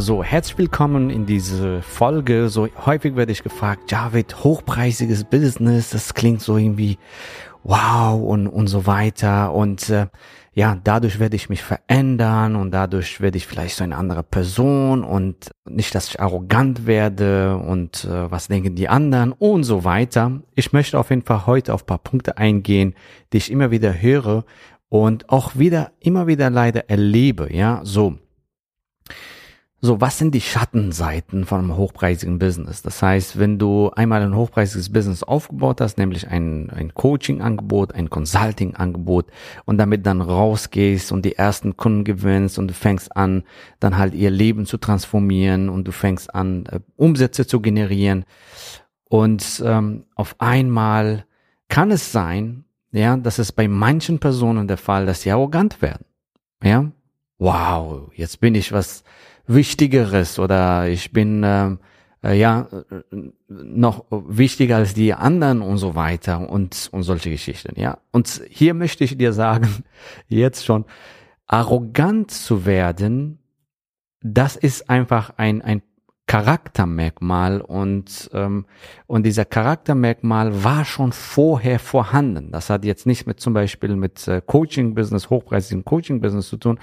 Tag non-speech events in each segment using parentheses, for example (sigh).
So, herzlich willkommen in diese Folge. So häufig werde ich gefragt, Javid, hochpreisiges Business, das klingt so irgendwie wow und, und so weiter. Und äh, ja, dadurch werde ich mich verändern und dadurch werde ich vielleicht so eine andere Person und nicht, dass ich arrogant werde und äh, was denken die anderen und so weiter. Ich möchte auf jeden Fall heute auf paar Punkte eingehen, die ich immer wieder höre und auch wieder, immer wieder leider erlebe, ja, so. So, was sind die Schattenseiten von einem hochpreisigen Business? Das heißt, wenn du einmal ein hochpreisiges Business aufgebaut hast, nämlich ein, ein Coaching-Angebot, ein Consulting-Angebot und damit dann rausgehst und die ersten Kunden gewinnst und du fängst an, dann halt ihr Leben zu transformieren und du fängst an, äh, Umsätze zu generieren und ähm, auf einmal kann es sein, ja, dass es bei manchen Personen der Fall, dass sie arrogant werden. Ja, wow, jetzt bin ich was Wichtigeres oder ich bin äh, äh, ja noch wichtiger als die anderen und so weiter und und solche Geschichten. Ja, und hier möchte ich dir sagen, (laughs) jetzt schon arrogant zu werden, das ist einfach ein ein Charaktermerkmal und ähm, und dieser Charaktermerkmal war schon vorher vorhanden. Das hat jetzt nicht mit zum Beispiel mit äh, Coaching-Business, hochpreisigen Coaching-Business zu tun.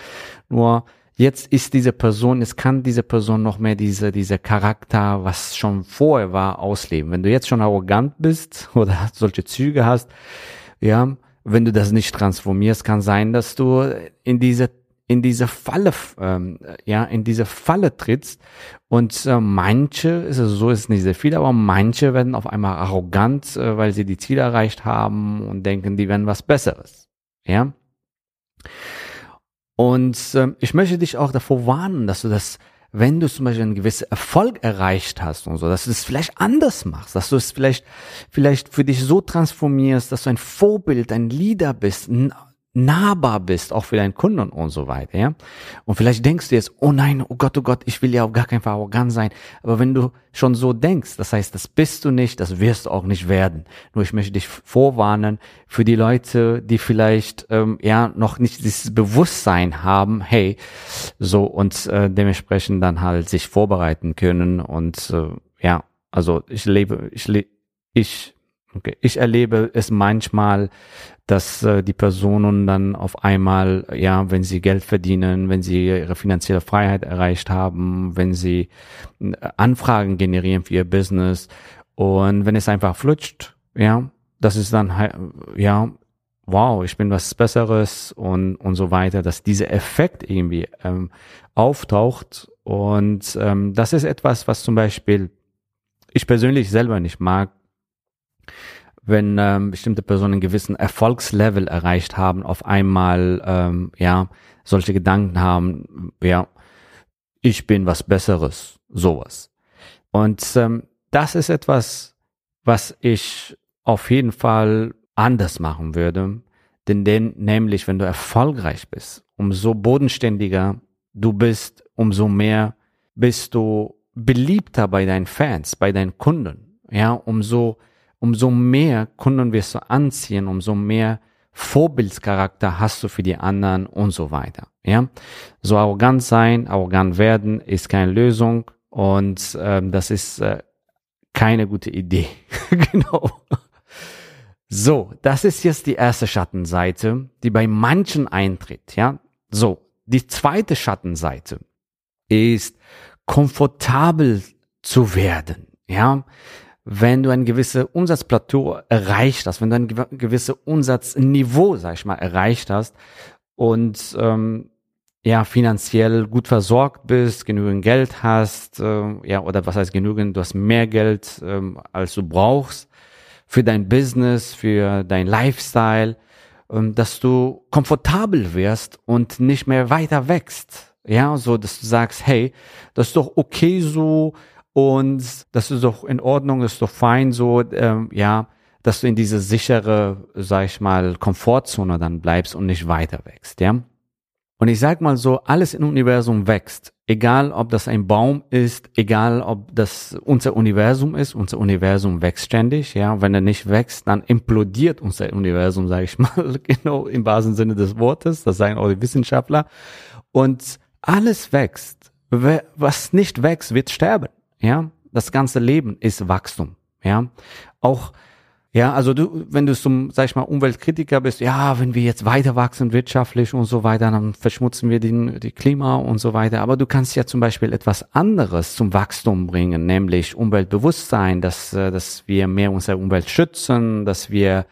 Nur jetzt ist diese Person, es kann diese Person noch mehr diese diese Charakter, was schon vorher war, ausleben. Wenn du jetzt schon arrogant bist (laughs) oder solche Züge hast, ja, wenn du das nicht transformierst, kann sein, dass du in diese in diese Falle, ähm, ja, in diese Falle trittst. Und äh, manche, also so ist es nicht sehr viel, aber manche werden auf einmal arrogant, äh, weil sie die Ziele erreicht haben und denken, die werden was Besseres. Ja. Und äh, ich möchte dich auch davor warnen, dass du das, wenn du zum Beispiel einen gewissen Erfolg erreicht hast und so, dass du es vielleicht anders machst, dass du es vielleicht, vielleicht für dich so transformierst, dass du ein Vorbild, ein Leader bist, nahbar bist, auch für deinen Kunden und so weiter, ja. Und vielleicht denkst du jetzt, oh nein, oh Gott, oh Gott, ich will ja auf gar keinen Fall arrogant sein. Aber wenn du schon so denkst, das heißt, das bist du nicht, das wirst du auch nicht werden. Nur ich möchte dich vorwarnen für die Leute, die vielleicht ähm, ja noch nicht dieses Bewusstsein haben, hey, so und äh, dementsprechend dann halt sich vorbereiten können und äh, ja, also ich lebe, ich lebe, ich Okay. Ich erlebe es manchmal, dass äh, die Personen dann auf einmal, ja, wenn sie Geld verdienen, wenn sie ihre finanzielle Freiheit erreicht haben, wenn sie äh, Anfragen generieren für ihr Business und wenn es einfach flutscht, ja, das ist dann ja, wow, ich bin was Besseres und und so weiter, dass dieser Effekt irgendwie ähm, auftaucht und ähm, das ist etwas, was zum Beispiel ich persönlich selber nicht mag, wenn ähm, bestimmte Personen einen gewissen Erfolgslevel erreicht haben, auf einmal ähm, ja solche Gedanken haben, ja, ich bin was Besseres, sowas. Und ähm, das ist etwas, was ich auf jeden Fall anders machen würde. Denn, denn nämlich, wenn du erfolgreich bist, umso bodenständiger du bist, umso mehr bist du beliebter bei deinen Fans, bei deinen Kunden. Ja, umso umso mehr Kunden wirst du anziehen, umso mehr Vorbildscharakter hast du für die anderen und so weiter. Ja, so arrogant sein, arrogant werden ist keine Lösung und ähm, das ist äh, keine gute Idee. (laughs) genau. So, das ist jetzt die erste Schattenseite, die bei manchen eintritt. Ja, so die zweite Schattenseite ist komfortabel zu werden. Ja, wenn du ein gewisses Umsatzplateau erreicht hast, wenn du ein gewisses Umsatzniveau, sag ich mal, erreicht hast und ähm, ja finanziell gut versorgt bist, genügend Geld hast, äh, ja oder was heißt genügend, du hast mehr Geld ähm, als du brauchst für dein Business, für dein Lifestyle, ähm, dass du komfortabel wirst und nicht mehr weiter wächst. Ja, so dass du sagst, hey, das ist doch okay so und das ist doch in Ordnung, ist doch fein so, ähm, ja, dass du in diese sichere, sag ich mal, Komfortzone dann bleibst und nicht weiter wächst, ja. Und ich sag mal so, alles im Universum wächst. Egal, ob das ein Baum ist, egal, ob das unser Universum ist. Unser Universum wächst ständig, ja. Wenn er nicht wächst, dann implodiert unser Universum, sage ich mal, (laughs) genau im wahrsten Sinne des Wortes. Das sagen auch die Wissenschaftler. Und alles wächst. Was nicht wächst, wird sterben, ja. Das ganze Leben ist Wachstum, ja. Auch ja, also du, wenn du zum, sag ich mal, Umweltkritiker bist, ja, wenn wir jetzt weiter wachsen wirtschaftlich und so weiter, dann verschmutzen wir den, die Klima und so weiter. Aber du kannst ja zum Beispiel etwas anderes zum Wachstum bringen, nämlich Umweltbewusstsein, dass, äh, dass wir mehr unsere Umwelt schützen, dass wir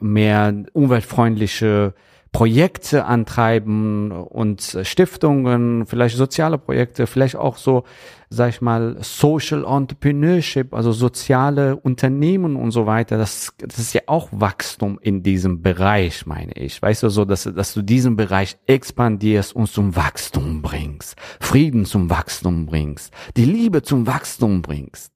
mehr umweltfreundliche Projekte antreiben und Stiftungen, vielleicht soziale Projekte, vielleicht auch so, sag ich mal, Social Entrepreneurship, also soziale Unternehmen und so weiter. Das, das ist ja auch Wachstum in diesem Bereich, meine ich. Weißt du, so, dass, dass du diesen Bereich expandierst und zum Wachstum bringst, Frieden zum Wachstum bringst, die Liebe zum Wachstum bringst.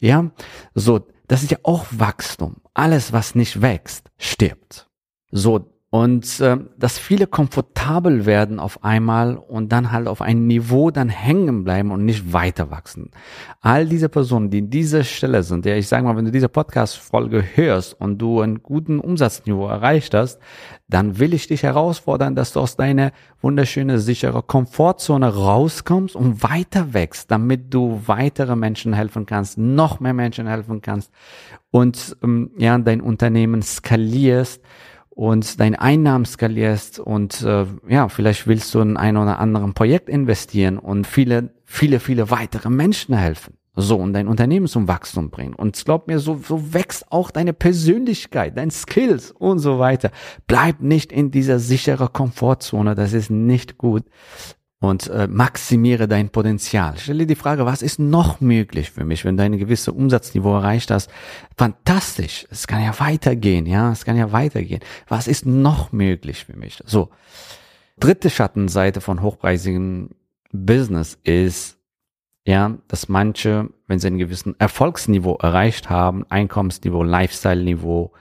Ja, so, das ist ja auch Wachstum. Alles, was nicht wächst, stirbt. So, und äh, dass viele komfortabel werden auf einmal und dann halt auf ein Niveau dann hängen bleiben und nicht weiter wachsen. All diese Personen, die in dieser Stelle sind, ja, ich sage mal, wenn du diese Podcast-Folge hörst und du einen guten Umsatzniveau erreicht hast, dann will ich dich herausfordern, dass du aus deiner wunderschöne, sichere Komfortzone rauskommst und weiter wächst, damit du weitere Menschen helfen kannst, noch mehr Menschen helfen kannst und ähm, ja, dein Unternehmen skalierst und deine Einnahmen skalierst und äh, ja, vielleicht willst du in ein oder anderen Projekt investieren und viele, viele, viele weitere Menschen helfen. So, und dein Unternehmen zum Wachstum bringen. Und glaub mir, so, so wächst auch deine Persönlichkeit, dein Skills und so weiter. Bleib nicht in dieser sicheren Komfortzone, das ist nicht gut und äh, maximiere dein Potenzial. Stell dir die Frage, was ist noch möglich für mich, wenn du ein gewisses Umsatzniveau erreicht hast? Fantastisch, es kann ja weitergehen, ja, es kann ja weitergehen. Was ist noch möglich für mich? So, dritte Schattenseite von hochpreisigem Business ist, ja, dass manche, wenn sie ein gewissen Erfolgsniveau erreicht haben, Einkommensniveau, Lifestyle-Niveau,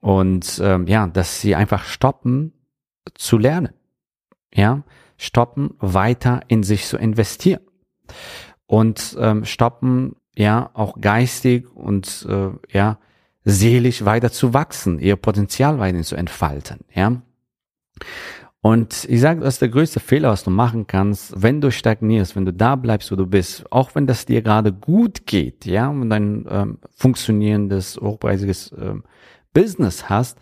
und ähm, ja, dass sie einfach stoppen zu lernen. Ja, stoppen, weiter in sich zu investieren. Und ähm, stoppen, ja, auch geistig und äh, ja, seelisch weiter zu wachsen, ihr Potenzial weiter zu entfalten, ja. Und ich sage, das ist der größte Fehler, was du machen kannst, wenn du stagnierst, wenn du da bleibst, wo du bist, auch wenn das dir gerade gut geht, ja, und ein ähm, funktionierendes, hochpreisiges ähm, Business hast,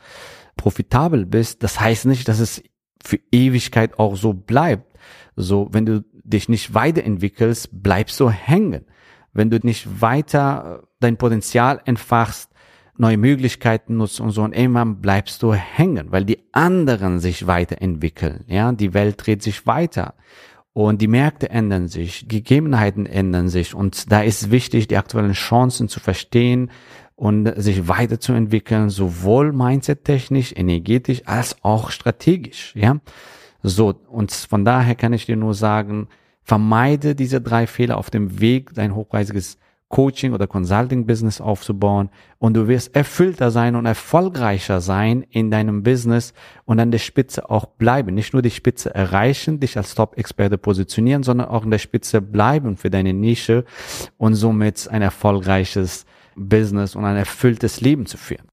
profitabel bist, das heißt nicht, dass es für Ewigkeit auch so bleibt. So, wenn du dich nicht weiterentwickelst, bleibst du hängen. Wenn du nicht weiter äh, dein Potenzial entfachst, neue Möglichkeiten nutzt und so und irgendwann bleibst du hängen, weil die anderen sich weiterentwickeln. Ja, die Welt dreht sich weiter und die Märkte ändern sich, Gegebenheiten ändern sich und da ist wichtig, die aktuellen Chancen zu verstehen, und sich weiterzuentwickeln, sowohl mindset-technisch, energetisch als auch strategisch, ja. So, und von daher kann ich dir nur sagen, vermeide diese drei Fehler auf dem Weg, dein hochpreisiges Coaching oder Consulting Business aufzubauen und du wirst erfüllter sein und erfolgreicher sein in deinem Business und an der Spitze auch bleiben. Nicht nur die Spitze erreichen, dich als Top-Experte positionieren, sondern auch in der Spitze bleiben für deine Nische und somit ein erfolgreiches Business und ein erfülltes Leben zu führen.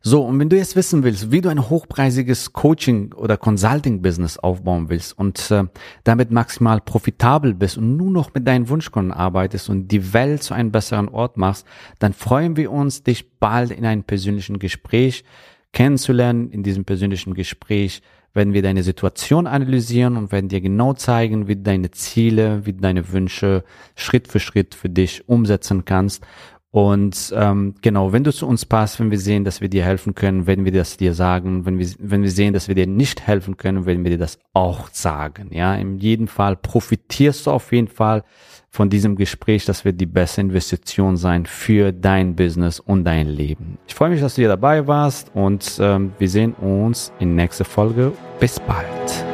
So, und wenn du jetzt wissen willst, wie du ein hochpreisiges Coaching oder Consulting-Business aufbauen willst und äh, damit maximal profitabel bist und nur noch mit deinen Wunschkunden arbeitest und die Welt zu einem besseren Ort machst, dann freuen wir uns, dich bald in einem persönlichen Gespräch kennenzulernen. In diesem persönlichen Gespräch werden wir deine Situation analysieren und werden dir genau zeigen, wie deine Ziele, wie deine Wünsche Schritt für Schritt für dich umsetzen kannst Und ähm, genau, wenn du zu uns passt, wenn wir sehen, dass wir dir helfen können, werden wir das dir sagen. Wenn wir, wenn wir sehen, dass wir dir nicht helfen können, werden wir dir das auch sagen. Ja, in jedem Fall profitierst du auf jeden Fall von diesem Gespräch. Das wird die beste Investition sein für dein Business und dein Leben. Ich freue mich, dass du hier dabei warst und ähm, wir sehen uns in nächster Folge. Bis bald.